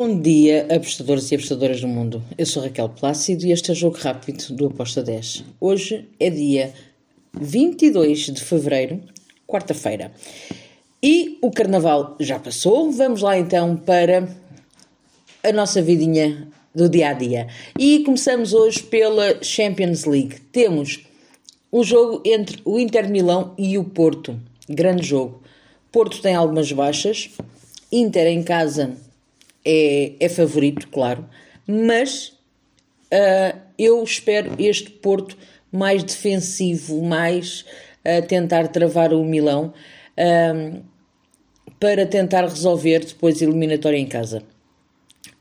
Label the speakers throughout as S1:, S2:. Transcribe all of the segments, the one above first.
S1: Bom dia, apostadores e apostadoras do mundo. Eu sou Raquel Plácido e este é o Jogo Rápido do Aposta 10. Hoje é dia 22 de fevereiro, quarta-feira. E o carnaval já passou. Vamos lá então para a nossa vidinha do dia a dia. E começamos hoje pela Champions League. Temos o jogo entre o Inter Milão e o Porto. Grande jogo. Porto tem algumas baixas. Inter em casa é, é favorito, claro, mas uh, eu espero este Porto mais defensivo, mais a tentar travar o Milão uh, para tentar resolver depois a eliminatória em casa.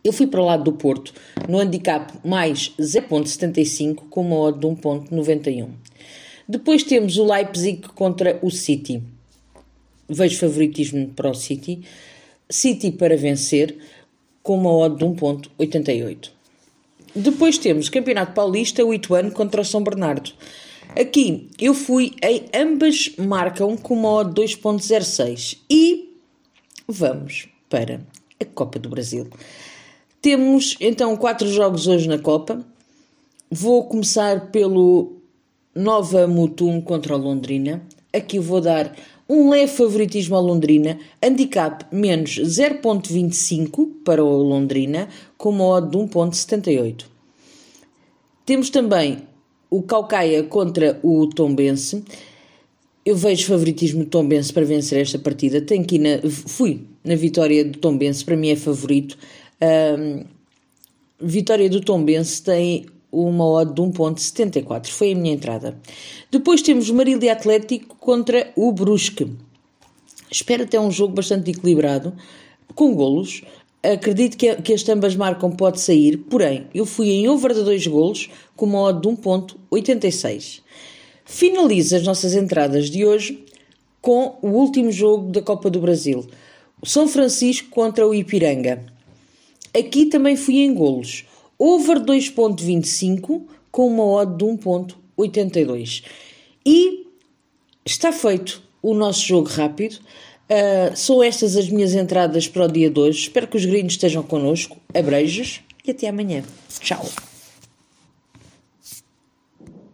S1: Eu fui para o lado do Porto no handicap mais 0.75 com uma odd de 1.91. Depois temos o Leipzig contra o City. Vejo favoritismo para o City. City para vencer com uma odd de 1.88. Depois temos Campeonato Paulista, o Ituano contra o São Bernardo. Aqui eu fui em ambas marcam com uma odd 2.06 e vamos para a Copa do Brasil. Temos então quatro jogos hoje na Copa. Vou começar pelo Nova Mutum contra o Londrina. Aqui vou dar um leve favoritismo ao Londrina, handicap menos 0.25 para o Londrina, com uma odd de 1.78. Temos também o Calcaia contra o Tombense. Eu vejo favoritismo do Tombense para vencer esta partida. Tenho que na, fui na vitória do Tombense, para mim é favorito. Um, vitória do Tombense tem uma odd de 1.74. Foi a minha entrada. Depois temos o Marília Atlético contra o Brusque. Espero até um jogo bastante equilibrado, com golos. Acredito que, que as ambas marcam pode sair, porém, eu fui em over de 2 golos com uma odd de 1.86. Finalizo as nossas entradas de hoje com o último jogo da Copa do Brasil. São Francisco contra o Ipiranga. Aqui também fui em golos over 2.25 com uma odd de 1.82. E está feito o nosso jogo rápido. Uh, são estas as minhas entradas para o dia de hoje. Espero que os gringos estejam connosco. Abreijos e até amanhã. Tchau.